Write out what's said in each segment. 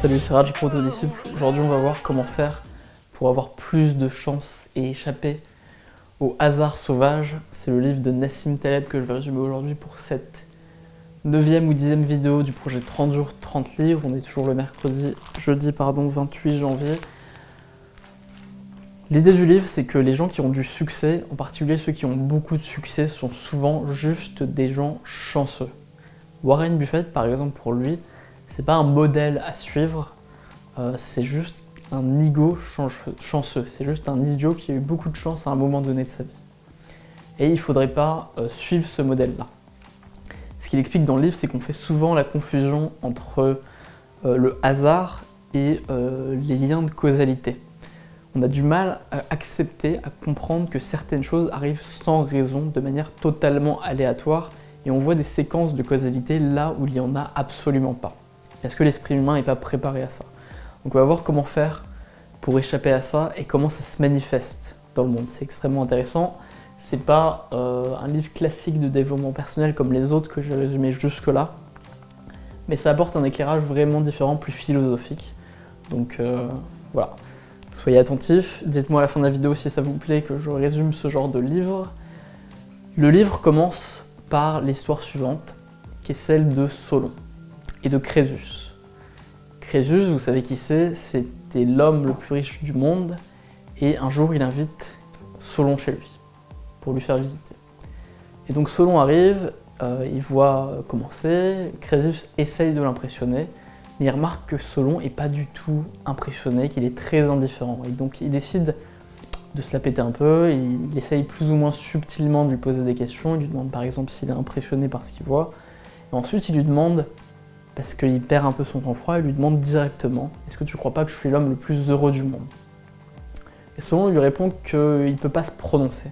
Salut, c'est Raj Disciple. Aujourd'hui, on va voir comment faire pour avoir plus de chance et échapper au hasard sauvage. C'est le livre de Nassim Taleb que je vais résumer aujourd'hui pour cette neuvième ou dixième vidéo du projet 30 jours, 30 livres. On est toujours le mercredi, jeudi, pardon, 28 janvier. L'idée du livre, c'est que les gens qui ont du succès, en particulier ceux qui ont beaucoup de succès, sont souvent juste des gens chanceux. Warren Buffett, par exemple, pour lui, c'est pas un modèle à suivre, euh, c'est juste un ego chanceux. C'est juste un idiot qui a eu beaucoup de chance à un moment donné de sa vie. Et il faudrait pas euh, suivre ce modèle-là. Ce qu'il explique dans le livre, c'est qu'on fait souvent la confusion entre euh, le hasard et les liens de causalité on a du mal à accepter, à comprendre que certaines choses arrivent sans raison, de manière totalement aléatoire, et on voit des séquences de causalité là où il n'y en a absolument pas. Est-ce que l'esprit humain n'est pas préparé à ça? Donc on va voir comment faire pour échapper à ça et comment ça se manifeste dans le monde. C'est extrêmement intéressant. C'est pas euh, un livre classique de développement personnel comme les autres que j'ai résumé jusque-là, mais ça apporte un éclairage vraiment différent, plus philosophique. Donc euh, voilà. Soyez attentifs, dites-moi à la fin de la vidéo si ça vous plaît que je résume ce genre de livre. Le livre commence par l'histoire suivante, qui est celle de Solon et de Crésus. Crésus, vous savez qui c'est, c'était l'homme le plus riche du monde, et un jour il invite Solon chez lui, pour lui faire visiter. Et donc Solon arrive, euh, il voit commencer, Crésus essaye de l'impressionner, il remarque que Solon est pas du tout impressionné, qu'il est très indifférent. Et donc il décide de se la péter un peu, il, essaye plus ou moins subtilement de lui poser des questions, il lui demande par exemple s'il est impressionné par ce qu'il voit, et ensuite il lui demande, parce qu'il perd un peu son sang-froid, il lui demande directement Est-ce que tu crois pas que je suis l'homme le plus heureux du monde? Et Solon lui répond qu'il ne peut pas se prononcer,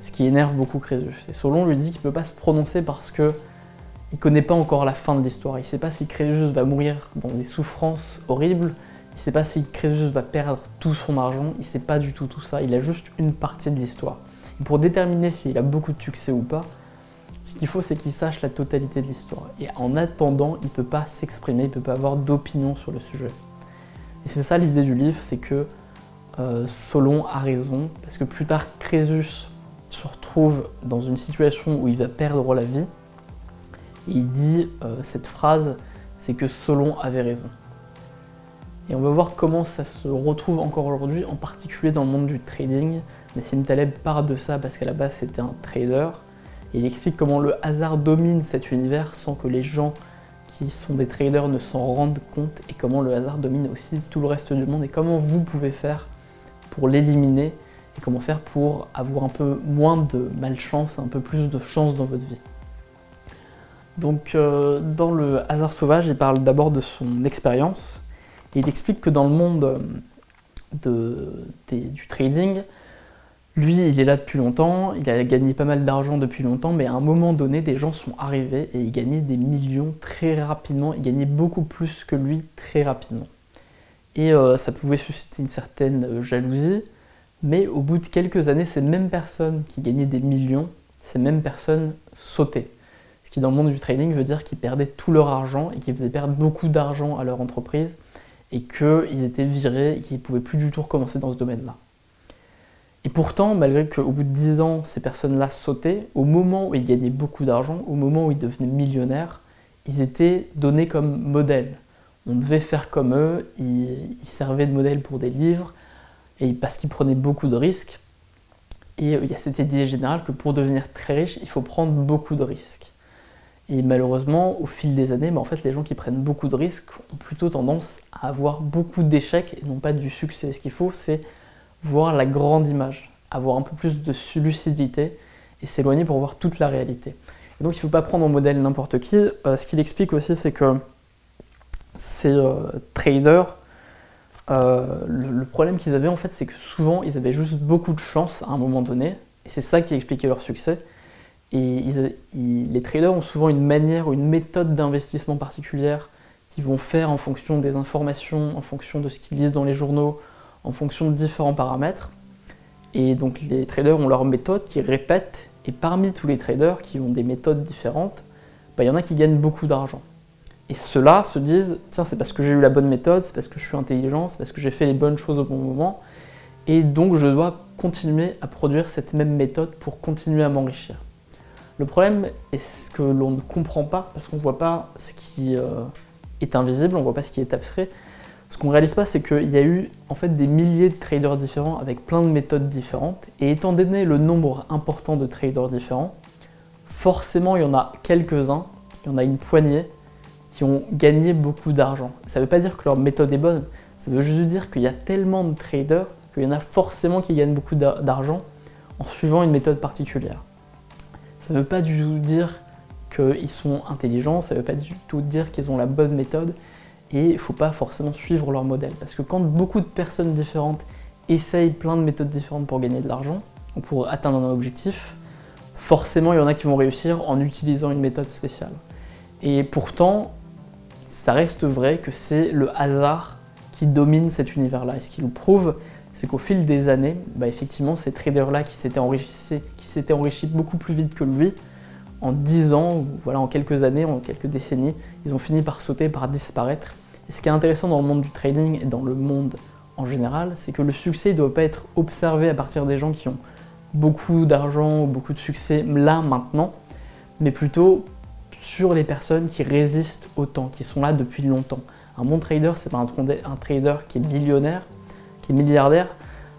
ce qui énerve beaucoup Crésus. Et Solon lui dit qu'il ne peut pas se prononcer parce que il connaît pas encore la fin de l'histoire. Il sait pas si Crésus va mourir dans des souffrances horribles. Il sait pas si Crésus va perdre tout son argent. Il sait pas du tout tout ça. Il a juste une partie de l'histoire. pour déterminer s'il a beaucoup de succès ou pas, ce qu'il faut, c'est qu'il sache la totalité de l'histoire. Et en attendant, il peut pas s'exprimer, il peut pas avoir d'opinion sur le sujet. Et c'est ça l'idée du livre, c'est que euh, Solon a raison, parce que plus tard, Crésus se retrouve dans une situation où il va perdre la vie, il dit euh, cette phrase, c'est que Solon avait raison. Et on va voir comment ça se retrouve encore aujourd'hui, en particulier dans le monde du trading. Nassim Taleb parle de ça parce qu'à la base c'était un trader. Et il explique comment le hasard domine cet univers sans que les gens qui sont des traders ne s'en rendent compte et comment le hasard domine aussi tout le reste du monde et comment vous pouvez faire pour l'éliminer et comment faire pour avoir un peu moins de malchance, un peu plus de chance dans votre vie. Donc euh, dans le hasard sauvage, il parle d'abord de son expérience. Il explique que dans le monde euh, du trading, lui, il est là depuis longtemps, il a gagné pas mal d'argent depuis longtemps, mais à un moment donné, des gens sont arrivés et ils gagnaient des millions très rapidement, ils gagnaient beaucoup plus que lui très rapidement. Et euh, ça pouvait susciter une certaine jalousie, mais au bout de quelques années, ces mêmes personnes qui gagnaient des millions, ces mêmes personnes sautaient. Qui dans le monde du trading veut dire qu'ils perdaient tout leur argent et qu'ils faisaient perdre beaucoup d'argent à leur entreprise et qu'ils étaient virés et qu'ils ne pouvaient plus du tout recommencer dans ce domaine-là. Et pourtant, malgré qu'au bout de 10 ans, ces personnes-là sautaient, au moment où ils gagnaient beaucoup d'argent, au moment où ils devenaient millionnaires, ils étaient donnés comme modèles. On devait faire comme eux, ils, servaient de modèle pour des livres, et parce qu'ils prenaient beaucoup de risques. Et il y a cette idée générale que pour devenir très riche, il faut prendre beaucoup de risques. Et malheureusement, au fil des années, bah, en fait, les gens qui prennent beaucoup de risques ont plutôt tendance à avoir beaucoup d'échecs et non pas du succès. Ce qu'il faut, c'est voir la grande image, avoir un peu plus de lucidité et s'éloigner pour voir toute la réalité. Et donc, il ne faut pas prendre en modèle n'importe qui. Euh, ce qu'il explique aussi, c'est que ces euh, traders, euh, le, problème qu'ils avaient, en fait, c'est que souvent, ils avaient juste beaucoup de chance à un moment donné. Et c'est ça qui expliquait leur succès. Et les traders ont souvent une manière ou une méthode d'investissement particulière qu'ils vont faire en fonction des informations, en fonction de ce qu'ils lisent dans les journaux, en fonction de différents paramètres. Et donc les traders ont leur méthode qu'ils répètent, Et parmi tous les traders qui ont des méthodes différentes, bah, il y en a qui gagnent beaucoup d'argent. Et ceux-là se disent, tiens, c'est parce que j'ai eu la bonne méthode, c'est parce que je suis intelligent, c'est parce que j'ai fait les bonnes choses au bon moment, et donc je dois continuer à produire cette même méthode pour continuer à m'enrichir. Le problème est ce que l'on ne comprend pas, parce qu'on ne voit pas ce qui euh, est invisible, on ne voit pas ce qui est abstrait. Ce qu'on ne réalise pas, c'est qu'il y a eu en fait des milliers de traders différents avec plein de méthodes différentes, et étant donné le nombre important de traders différents, forcément il y en a quelques-uns, il y en a une poignée, qui ont gagné beaucoup d'argent. Ça ne veut pas dire que leur méthode est bonne, ça veut juste dire qu'il y a tellement de traders qu'il y en a forcément qui gagnent beaucoup d'argent en suivant une méthode particulière. Ça ne veut pas du tout dire qu'ils sont intelligents, ça ne veut pas du tout dire qu'ils ont la bonne méthode, et il ne faut pas forcément suivre leur modèle. Parce que quand beaucoup de personnes différentes essayent plein de méthodes différentes pour gagner de l'argent, ou pour atteindre un objectif, forcément il y en a qui vont réussir en utilisant une méthode spéciale. Et pourtant, ça reste vrai que c'est le hasard qui domine cet univers-là. Et ce qui le prouve, c'est qu'au fil des années, bah, effectivement, ces traders-là qui s'étaient enrichis, qui enrichis beaucoup plus vite que lui, en 10 ans, voilà, en quelques années, en quelques décennies, ils ont fini par sauter, par disparaître. Et ce qui est intéressant dans le monde du trading et dans le monde en général, c'est que le succès ne doit pas être observé à partir des gens qui ont beaucoup d'argent ou beaucoup de succès là, maintenant, mais plutôt sur les personnes qui résistent au temps, qui sont là depuis longtemps. Un bon trader, c'est pas un, trader qui est billionnaire, qui est milliardaire.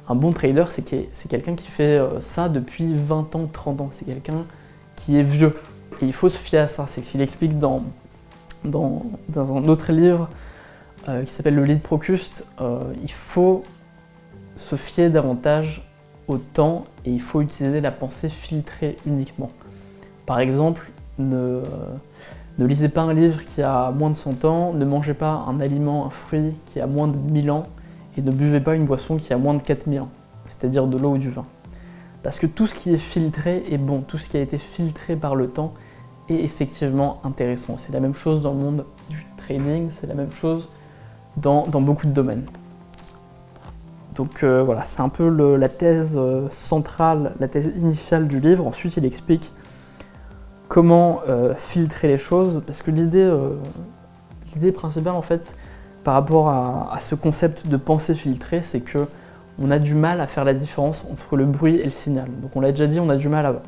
Un bon trader, c'est quelqu'un qui fait euh, ça depuis 20 ans, 30 ans. C'est quelqu'un qui est vieux. Et il faut se fier à ça. C'est ce qu'il explique dans, un autre livre euh, qui s'appelle Le Lead Procuste. Euh, il faut se fier davantage au temps et il faut utiliser la pensée filtrée uniquement. Par exemple, ne, ne lisez pas un livre qui a moins de 100 ans, ne mangez pas un aliment, un fruit qui a moins de 1000 ans, et ne buvez pas une boisson qui a moins de 4000 ans, c'est-à-dire de l'eau ou du vin. Parce que tout ce qui est filtré est bon, tout ce qui a été filtré par le temps est effectivement intéressant. C'est la même chose dans le monde du trading, c'est la même chose dans, beaucoup de domaines. Donc euh, voilà, c'est un peu la thèse euh, centrale, la thèse initiale du livre. Ensuite, il explique comment euh, filtrer les choses, parce que l'idée principale en fait, par rapport à, ce concept de pensée filtrée, c'est que on a du mal à faire la différence entre le bruit et le signal. Donc on l'a déjà dit, on a du mal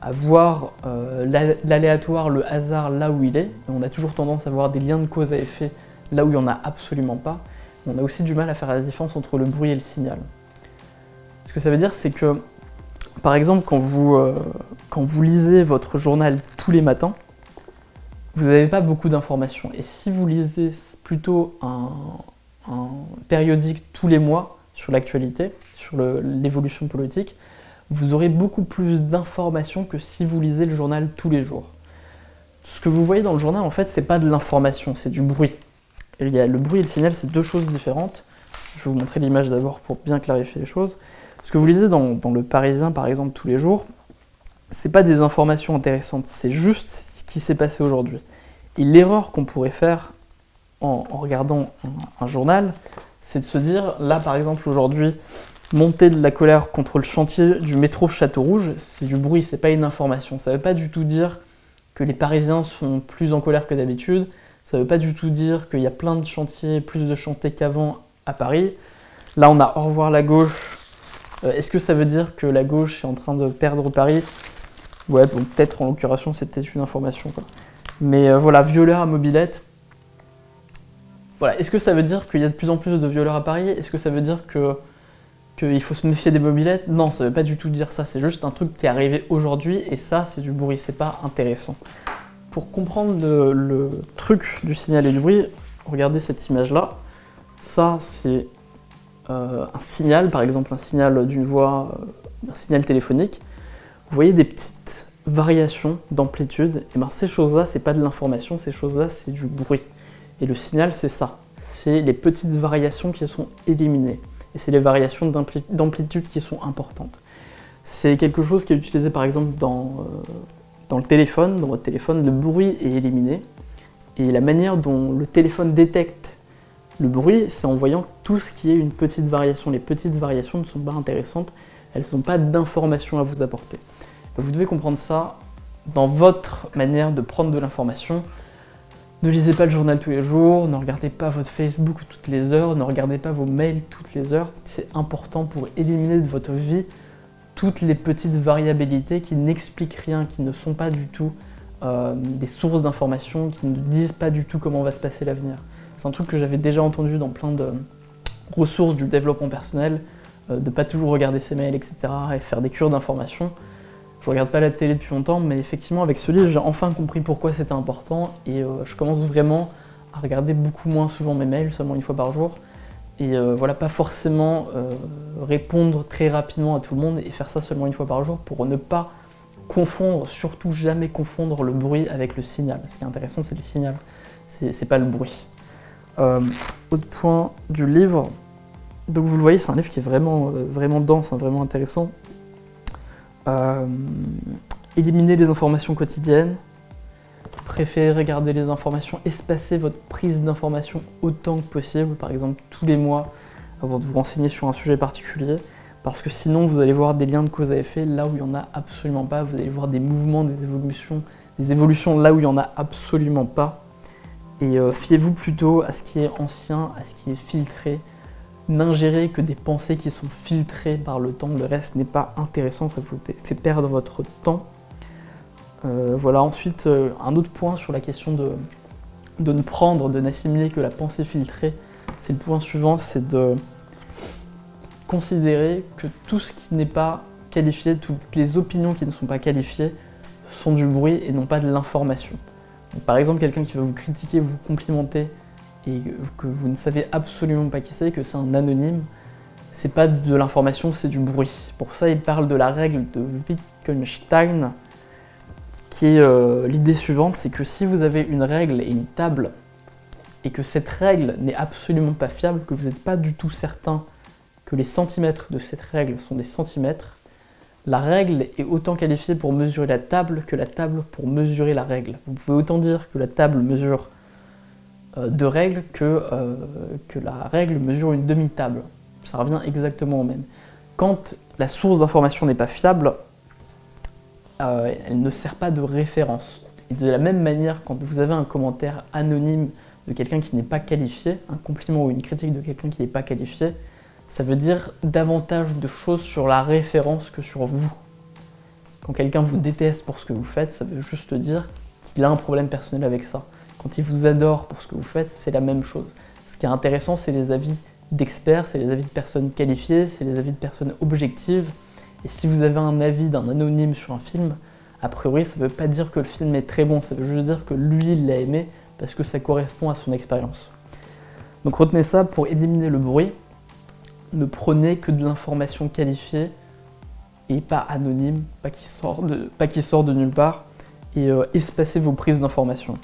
à, voir euh, l'aléatoire, le hasard là où il est, on a toujours tendance à voir des liens de cause à effet là où il n'y en a absolument pas. On a aussi du mal à faire la différence entre le bruit et le signal. Ce que ça veut dire, c'est que par exemple, quand vous, euh, quand vous lisez votre journal tous les matins, vous n'avez pas beaucoup d'informations. Et si vous lisez plutôt un, périodique tous les mois sur l'actualité, sur l'évolution politique, vous aurez beaucoup plus d'informations que si vous lisez le journal tous les jours. Ce que vous voyez dans le journal, en fait, c'est pas de l'information, c'est du bruit. il y a le bruit et le signal, c'est deux choses différentes. Je vais vous montrer l'image d'abord pour bien clarifier les choses. Ce que vous lisez dans, Le Parisien, par exemple, tous les jours, c'est pas des informations intéressantes, c'est juste ce qui s'est passé aujourd'hui. Et l'erreur qu'on pourrait faire en, regardant un, journal, c'est de se dire, là par exemple aujourd'hui, monter de la colère contre le chantier du métro Château Rouge, c'est du bruit, c'est pas une information. Ça veut pas du tout dire que les Parisiens sont plus en colère que d'habitude, ça veut pas du tout dire qu'il y a plein de chantiers, plus de chantiers qu'avant à Paris. Là on a au revoir la gauche, euh, est-ce que ça veut dire que la gauche est en train de perdre Paris? Ouais, peut-être en l'occurrence, c'est peut-être une information. Mais euh, voilà, violeur à mobilette. Voilà, est-ce que ça veut dire qu'il y a de plus en plus de violeurs à Paris? Est-ce que ça veut dire que qu'il faut se méfier des mobilettes Non, ça veut pas du tout dire ça. C'est juste un truc qui est arrivé aujourd'hui et ça, c'est du bruit. C'est pas intéressant. Pour comprendre le, truc du signal et du bruit, regardez cette image-là. Ça, c'est euh, un signal, par exemple un signal d'une voix, euh, un signal téléphonique, vous voyez des petites variations d'amplitude, et bien ces choses-là, c'est pas de l'information, ces choses-là, c'est du bruit. Et le signal, c'est ça. C'est les petites variations qui sont éliminées. Et c'est les variations d'amplitude qui sont importantes. C'est quelque chose qui est utilisé par exemple dans, euh, dans le téléphone. Dans votre téléphone, le bruit est éliminé. Et la manière dont le téléphone détecte le bruit, c'est en voyant tout ce qui est une petite variation. Les petites variations ne sont pas intéressantes, elles n'ont pas d'informations à vous apporter. Vous devez comprendre ça dans votre manière de prendre de l'information. Ne lisez pas le journal tous les jours, ne regardez pas votre Facebook toutes les heures, ne regardez pas vos mails toutes les heures. C'est important pour éliminer de votre vie toutes les petites variabilités qui n'expliquent rien, qui ne sont pas du tout euh, des sources d'informations, qui ne disent pas du tout comment va se passer l'avenir. C'est un truc que j'avais déjà entendu dans plein de ressources du développement personnel, euh, de pas toujours regarder ses mails, etc. et faire des cures d'informations. Je regarde pas la télé depuis longtemps, mais effectivement avec ce livre j'ai enfin compris pourquoi c'était important et euh, je commence vraiment à regarder beaucoup moins souvent mes mails, seulement une fois par jour. Et euh, voilà, pas forcément répondre très rapidement à tout le monde et faire ça seulement une fois par jour pour ne pas confondre, surtout jamais confondre le bruit avec le signal. Ce qui est intéressant, c'est le signal, c'est pas le bruit. autre point du livre, donc vous le voyez, c'est un livre qui est vraiment, euh, vraiment dense, hein, vraiment intéressant. Euh, éliminer les informations quotidiennes, préférez regarder les informations, espacer votre prise d'information autant que possible, par exemple tous les mois, avant de vous renseigner sur un sujet particulier, parce que sinon vous allez voir des liens de cause à effet là où il n'y en a absolument pas, vous allez voir des mouvements, des évolutions, des évolutions là où il n'y en a absolument pas. Et euh, fiez-vous plutôt à ce qui est ancien, à ce qui est filtré, N'ingérez que des pensées qui sont filtrées par le temps, le reste n'est pas intéressant, ça vous fait perdre votre temps. Euh, voilà, ensuite, euh, un autre point sur la question de, de ne prendre, de n'assimiler que la pensée filtrée, c'est le point suivant, c'est de considérer que tout ce qui n'est pas qualifié, toutes les opinions qui ne sont pas qualifiées, sont du bruit et non pas de l'information. Par exemple, quelqu'un qui va vous critiquer, vous complimenter, et que vous ne savez absolument pas qui c'est, que c'est un anonyme, c'est pas de l'information, c'est du bruit. Pour ça, il parle de la règle de Wittgenstein, qui est euh, l'idée suivante, c'est que si vous avez une règle et une table, et que cette règle n'est absolument pas fiable, que vous n'êtes pas du tout certain que les centimètres de cette règle sont des centimètres, la règle est autant qualifiée pour mesurer la table que la table pour mesurer la règle. Vous pouvez autant dire que la table mesure de règles que, euh, que la règle mesure une demi-table. Ça revient exactement au même. Quand la source d'information n'est pas fiable, euh, elle ne sert pas de référence. De la même manière, quand vous avez un commentaire anonyme de quelqu'un qui n'est pas qualifié, un compliment ou une critique de quelqu'un qui n'est pas qualifié, ça veut dire davantage de choses sur la référence que sur vous. Quand quelqu'un vous déteste pour ce que vous faites, ça veut juste dire qu'il a un problème personnel avec ça. Quand ils vous adorent pour ce que vous faites, c'est la même chose. Ce qui est intéressant, c'est les avis d'experts, c'est les avis de personnes qualifiées, c'est les avis de personnes objectives. Et si vous avez un avis d'un anonyme sur un film, a priori, ça ne veut pas dire que le film est très bon, ça veut juste dire que lui, il l'a aimé parce que ça correspond à son expérience. Donc retenez ça pour éliminer le bruit. Ne prenez que de l'information qualifiée et pas anonyme, pas qui sort de, nulle part, et euh, espacez vos prises d'informations.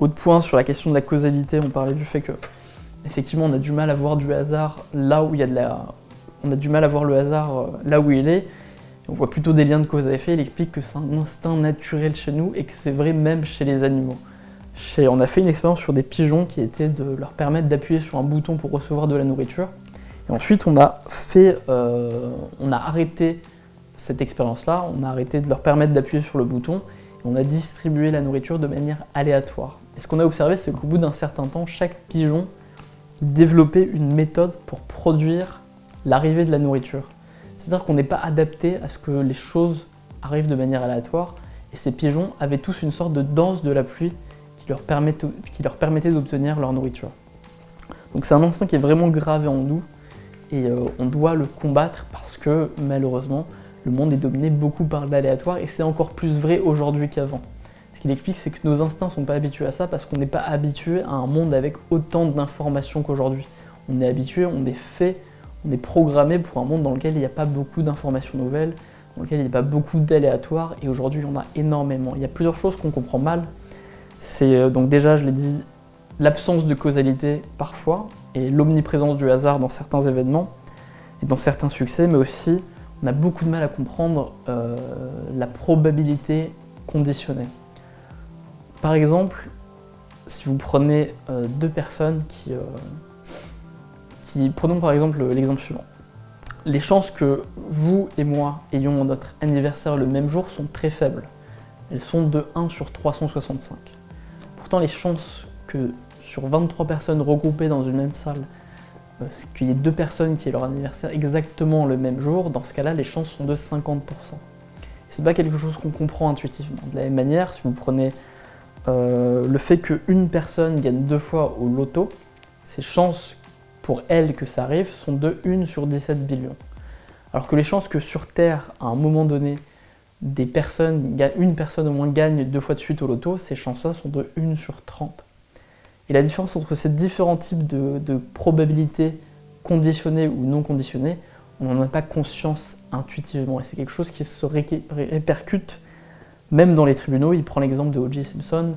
Autre point sur la question de la causalité, on parlait du fait que effectivement on a du mal à voir du hasard là où il y a de la. On a du mal à voir le hasard euh, là où il est. On voit plutôt des liens de cause à effet. Il explique que c'est un instinct naturel chez nous et que c'est vrai même chez les animaux. On a fait une expérience sur des pigeons qui était de leur permettre d'appuyer sur un bouton pour recevoir de la nourriture. Et ensuite, on a fait, euh, on a arrêté cette expérience-là. On a arrêté de leur permettre d'appuyer sur le bouton. On a distribué la nourriture de manière aléatoire. Et ce qu'on a observé, c'est qu'au bout d'un certain temps, chaque pigeon développait une méthode pour produire l'arrivée de la nourriture. C'est-à-dire qu'on n'est pas adapté à ce que les choses arrivent de manière aléatoire, et ces pigeons avaient tous une sorte de danse de la pluie qui leur, permettait d'obtenir leur nourriture. Donc c'est un instinct qui est vraiment gravé en nous, et euh, on doit le combattre parce que malheureusement, le monde est dominé beaucoup par l'aléatoire, et c'est encore plus vrai aujourd'hui qu'avant. Ce qu'il explique, c'est que nos instincts ne sont pas habitués à ça parce qu'on n'est pas habitué à un monde avec autant d'informations qu'aujourd'hui. On est habitué, on est fait, on est programmé pour un monde dans lequel il n'y a pas beaucoup d'informations nouvelles, dans lequel il n'y a pas beaucoup d'aléatoires, et aujourd'hui, en a énormément. Il y a plusieurs choses qu'on comprend mal. C'est euh, donc déjà, je l'ai dit, l'absence de causalité parfois, et l'omniprésence du hasard dans certains événements, et dans certains succès, mais aussi, on a beaucoup de mal à comprendre euh, la probabilité conditionnée. Par exemple, si vous prenez euh, deux personnes qui, euh, qui... Prenons par exemple l'exemple suivant. les chances que vous et moi ayons notre anniversaire le même jour sont très faibles. Elles sont de 1 sur 365. Pourtant, les chances que sur 23 personnes regroupées dans une même salle, qu'il y ait deux personnes qui aient leur anniversaire exactement le même jour, dans ce cas-là, les chances sont de 50%. C'est pas quelque chose qu'on comprend intuitivement. De la même manière, si vous prenez euh, le fait qu'une personne gagne deux fois au loto, ces chances pour elle que ça arrive sont de 1 sur 17 billions. Alors que les chances que sur Terre, à un moment donné, une personne au moins gagne deux fois de suite au loto, ces chances-là sont de 1 sur 30. Et la différence entre ces différents types de, probabilités conditionnées ou non conditionnées, on n'en a pas conscience intuitivement. Et c'est quelque chose qui se répercute même dans les tribunaux. Il prend l'exemple de O.J. Simpson,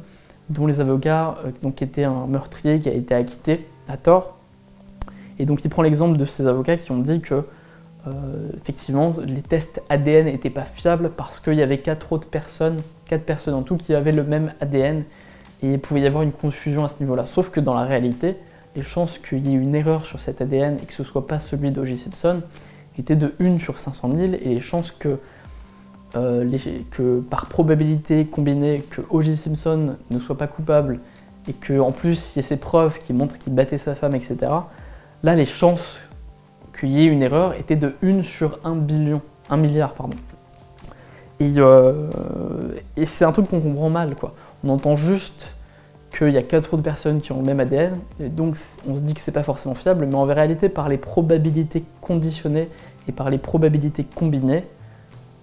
dont les avocats, euh, donc, qui un meurtrier qui a été acquitté à tort. Et donc il prend l'exemple de ces avocats qui ont dit que euh, effectivement les tests ADN n'étaient pas fiables parce qu'il y avait quatre autres personnes, quatre personnes en tout, qui avaient le même ADN et il pouvait y avoir une confusion à ce niveau-là. Sauf que dans la réalité, les chances qu'il y ait une erreur sur cet ADN et que ce ne soit pas celui d'O.J. Simpson étaient de 1 sur 500 000 et les chances que, euh, que par probabilité combinée que O.J. Simpson ne soit pas coupable et qu'en plus il y ait ces preuves qui montrent qu'il battait sa femme, etc., là les chances qu'il y ait une erreur étaient de 1 sur 1 billion, 1 milliard, pardon. Et, euh, et c'est un truc qu'on comprend mal, quoi. On entend juste qu'il y a quatre autres personnes qui ont le même ADN, et donc on se dit que c'est pas forcément fiable, mais en réalité, par les probabilités conditionnées et par les probabilités combinées,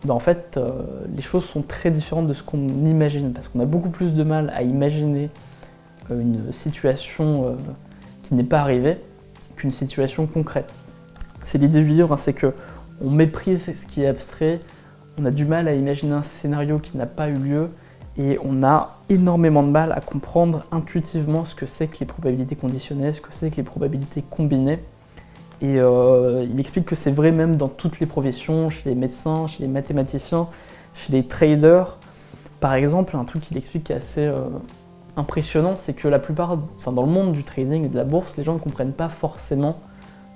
ben en fait, euh, les choses sont très différentes de ce qu'on imagine, parce qu'on a beaucoup plus de mal à imaginer euh, une situation euh, qui n'est pas arrivée qu'une situation concrète. C'est l'idée du livre, hein, c'est que on méprise ce qui est abstrait, on a du mal à imaginer un scénario qui n'a pas eu lieu, et on a énormément de mal à comprendre intuitivement ce que c'est que les probabilités conditionnées, ce que c'est que les probabilités combinées. Et euh, il explique que c'est vrai même dans toutes les professions, chez les médecins, chez les mathématiciens, chez les traders. Par exemple, un truc qu'il explique qui est assez euh, impressionnant, c'est que la plupart, enfin dans le monde du trading et de la bourse, les gens ne comprennent pas forcément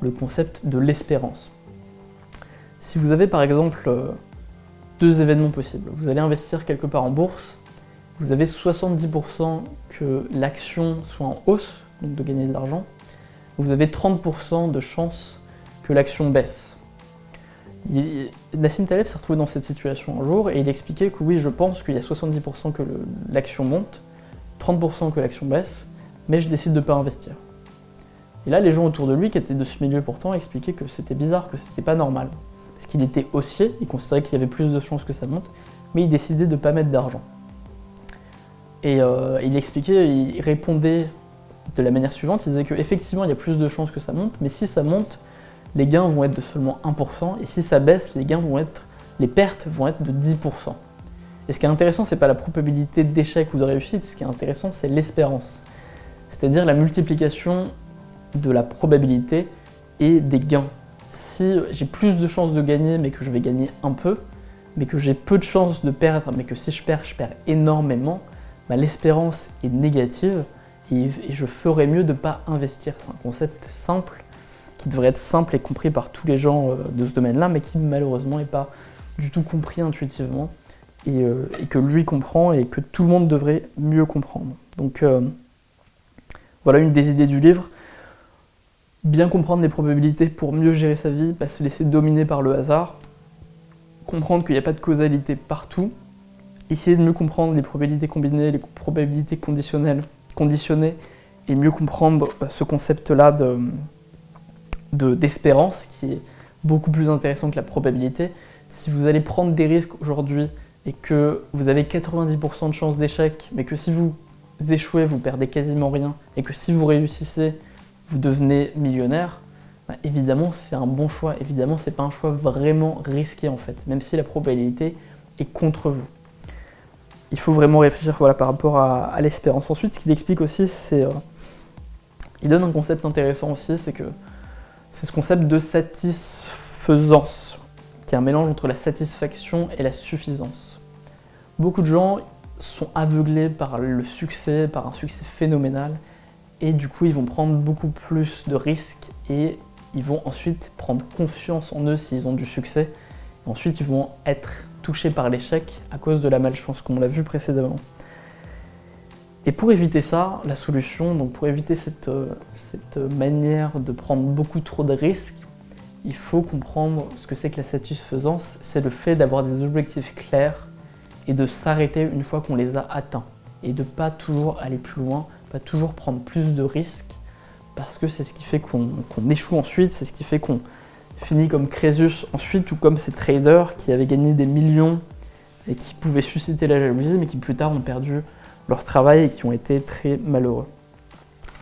le concept de l'espérance. Si vous avez par exemple euh, deux événements possibles, vous allez investir quelque part en bourse, vous avez 70% que l'action soit en hausse, donc de gagner de l'argent, vous avez 30% de chances que l'action baisse. Nassim Taleb s'est retrouvé dans cette situation un jour et il expliquait que oui, je pense qu'il y a 70% que l'action monte, 30% que l'action baisse, mais je décide de ne pas investir. Et là, les gens autour de lui, qui étaient de ce milieu pourtant, expliquaient que c'était bizarre, que c'était pas normal. Parce qu'il était haussier, il considérait qu'il y avait plus de chances que ça monte, mais il décidait de ne pas mettre d'argent. Et euh, il expliquait, il répondait de la manière suivante, il disait qu'effectivement il y a plus de chances que ça monte, mais si ça monte, les gains vont être de seulement 1%, et si ça baisse, les gains vont être, les pertes vont être de 10%. Et ce qui est intéressant, c'est pas la probabilité d'échec ou de réussite, ce qui est intéressant, c'est l'espérance. C'est-à-dire la multiplication de la probabilité et des gains. Si j'ai plus de chances de gagner, mais que je vais gagner un peu, mais que j'ai peu de chances de perdre, mais que si je perds, je perds énormément, bah, l'espérance est négative et, je ferais mieux de ne pas investir. C'est un concept simple qui devrait être simple et compris par tous les gens euh, de ce domaine-là, mais qui malheureusement n'est pas du tout compris intuitivement euh, et, que lui comprend et que tout le monde devrait mieux comprendre. Donc euh, voilà une des idées du livre. Bien comprendre les probabilités pour mieux gérer sa vie, pas se laisser dominer par le hasard, comprendre qu'il n'y a pas de causalité partout, essayer de mieux comprendre les probabilités combinées, les probabilités conditionnelles, conditionnées, et mieux comprendre euh, ce concept-là de, d'espérance, qui est beaucoup plus intéressant que la probabilité. Si vous allez prendre des risques aujourd'hui et que vous avez 90% de chances d'échec, mais que si vous échouez, vous perdez quasiment rien, et que si vous réussissez, vous devenez millionnaire, bah, évidemment c'est un bon choix. Évidemment c'est pas un choix vraiment risqué en fait, même si la probabilité est contre vous il faut vraiment réfléchir voilà, par rapport à, l'espérance. Ensuite, ce qu'il explique aussi, c'est. Euh, il donne un concept intéressant aussi, c'est que c'est ce concept de satisfaisance, qui est un mélange entre la satisfaction et la suffisance. Beaucoup de gens sont aveuglés par le succès, par un succès phénoménal, et du coup ils vont prendre beaucoup plus de risques et ils vont ensuite prendre confiance en eux s'ils ont du succès. Ensuite, ils vont être touchés par l'échec à cause de la malchance, comme on l'a vu précédemment. Et pour éviter ça, la solution, donc pour éviter cette, euh, cette manière de prendre beaucoup trop de risques, il faut comprendre ce que c'est que la satisfaisance. C'est le fait d'avoir des objectifs clairs et de s'arrêter une fois qu'on les a atteints. Et de pas toujours aller plus loin, pas toujours prendre plus de risques, parce que c'est ce qui fait qu'on échoue ensuite, c'est ce qui fait qu'on finit comme Crésus ensuite, ou comme ces traders qui avaient gagné des millions et qui pouvaient susciter la jalousie, mais qui plus tard ont perdu leur travail et qui ont été très malheureux.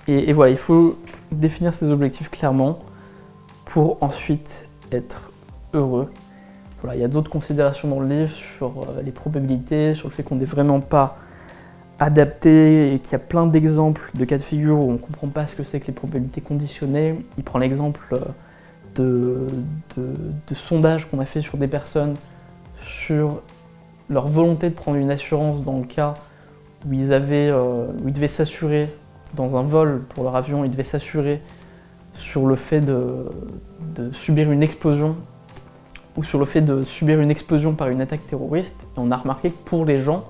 Et, voilà, il faut définir ses objectifs clairement pour ensuite être heureux. Voilà, il y a d'autres considérations dans le livre sur euh, les probabilités, sur le fait qu'on n'est vraiment pas adapté et qu'il y a plein d'exemples de cas de figure où on ne comprend pas ce que c'est que les probabilités conditionnées. Il prend l'exemple euh, de, de, de sondages qu'on a fait sur des personnes sur leur volonté de prendre une assurance dans le cas où ils, avaient, euh, où ils devaient s'assurer dans un vol pour leur avion, ils devaient s'assurer sur le fait de, subir une explosion ou sur le fait de subir une explosion par une attaque terroriste. Et on a remarqué que pour les gens,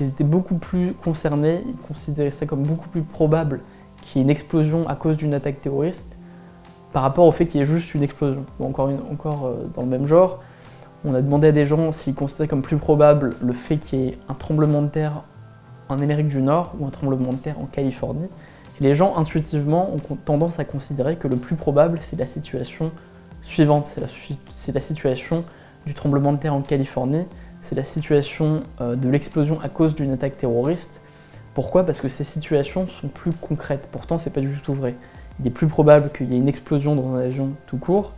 ils étaient beaucoup plus concernés, ils considéraient ça comme beaucoup plus probable qu'il y ait une explosion à cause d'une attaque terroriste par rapport au fait qu'il y ait juste une explosion. encore, euh, dans le même genre, on a demandé à des gens s'ils considéraient comme plus probable le fait qu'il y ait un tremblement de terre en Amérique du Nord ou un tremblement de terre en Californie. les gens, intuitivement, ont tendance à considérer que le plus probable, c'est la situation suivante. C'est la, la, situation du tremblement de terre en Californie, c'est la situation euh, de l'explosion à cause d'une attaque terroriste. Pourquoi? Parce que ces situations sont plus concrètes. Pourtant, c'est pas du tout vrai. Il est plus probable qu'il y ait une explosion dans un avion tout court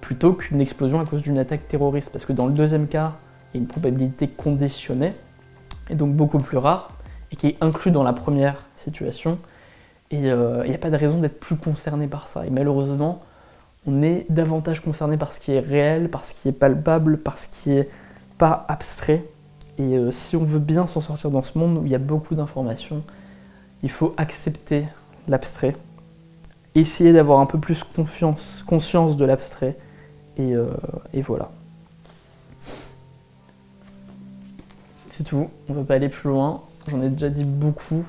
plutôt qu'une explosion à cause d'une attaque terroriste. Parce que dans le deuxième cas, il y a une probabilité conditionnée et donc beaucoup plus rare, et qui est inclus dans la première situation. Et euh, il n'y a pas de raison d'être plus concerné par ça. Et malheureusement, on est davantage concerné par ce qui est réel, par ce qui est palpable, par ce qui est pas abstrait. Et euh, si on veut bien s'en sortir dans ce monde où il y a beaucoup d'informations, il faut accepter l'abstrait, essayer d'avoir un peu plus confiance, conscience de l'abstrait, et, euh, voilà. C'est tout, on ne peut pas aller plus loin. J'en ai déjà dit beaucoup.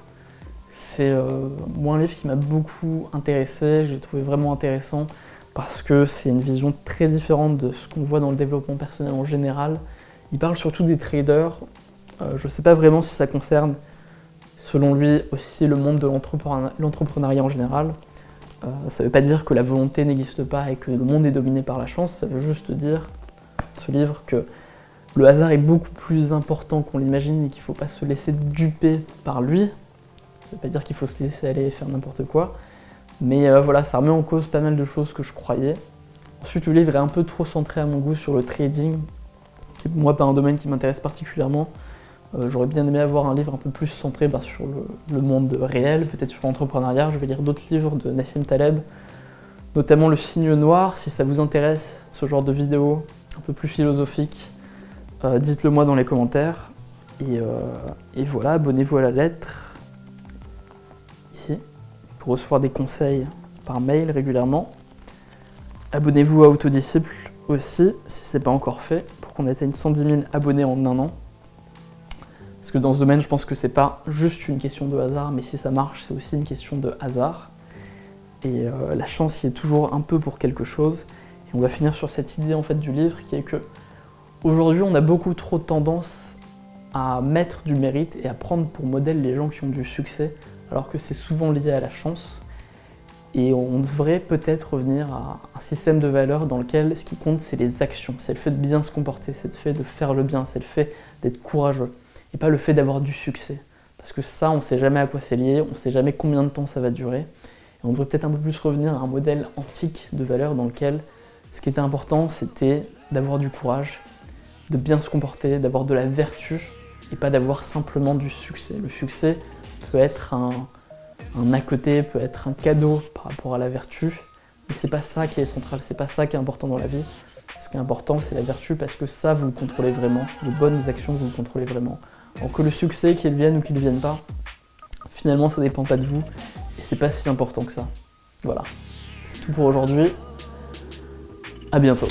C'est euh, moi un livre qui m'a beaucoup intéressé, j'ai trouvé vraiment intéressant parce que c'est une vision très différente de ce qu'on voit dans le développement personnel en général. Il parle surtout des traders. Euh, je ne sais pas vraiment si ça concerne, selon lui, aussi le monde de l'entrepreneuriat en général. Euh, ça ne veut pas dire que la volonté n'existe pas et que le monde est dominé par la chance, ça veut juste dire, ce livre, que le hasard est beaucoup plus important qu'on l'imagine et qu'il ne faut pas se laisser duper par lui. Ça ne veut pas dire qu'il faut se laisser aller et faire n'importe quoi. Mais euh, voilà, ça remet en cause pas mal de choses que je croyais. Ensuite, le livre est un peu trop centré à mon goût sur le trading, qui est moi pas un domaine qui m'intéresse particulièrement. Euh, j'aurais bien aimé avoir un livre un peu plus centré bah, sur le, monde réel, peut-être sur l'entrepreneuriat. Je vais lire d'autres livres de Nassim Taleb, notamment Le Signe Noir, si ça vous intéresse, ce genre de vidéo un peu plus philosophique. Euh, dites-le moi dans les commentaires. Euh, et, voilà, abonnez-vous à la lettre, ici, pour recevoir des conseils par mail régulièrement. Abonnez-vous à Autodisciple aussi, si ce n'est pas encore fait, pour qu'on atteigne 110 000 abonnés en un an. Parce que dans ce domaine, je pense que c'est pas juste une question de hasard, mais si ça marche, c'est aussi une question de hasard. Et euh, la chance y est toujours un peu pour quelque chose. Et on va finir sur cette idée en fait du livre qui est que Aujourd'hui, on a beaucoup trop tendance à mettre du mérite et à prendre pour modèle les gens qui ont du succès, alors que c'est souvent lié à la chance. Et on devrait peut-être revenir à un système de valeurs dans lequel ce qui compte, c'est les actions, c'est le fait de bien se comporter, c'est le fait de faire le bien, c'est le fait d'être courageux, et pas le fait d'avoir du succès. Parce que ça, on ne sait jamais à quoi c'est lié, on ne sait jamais combien de temps ça va durer. Et on devrait peut-être un peu plus revenir à un modèle antique de valeurs dans lequel ce qui était important, c'était d'avoir du courage, de bien se comporter, d'avoir de la vertu et pas d'avoir simplement du succès. Le succès peut être un, à côté, peut être un cadeau par rapport à la vertu, mais c'est pas ça qui est central, c'est pas ça qui est important dans la vie. Ce qui est important, c'est la vertu parce que ça, vous le contrôlez vraiment. De bonnes actions, vous le contrôlez vraiment. Que le succès, qu'il vienne ou qu'il ne vienne pas, finalement ça dépend pas de vous et c'est pas si important que ça. Voilà, c'est tout pour aujourd'hui. À bientôt.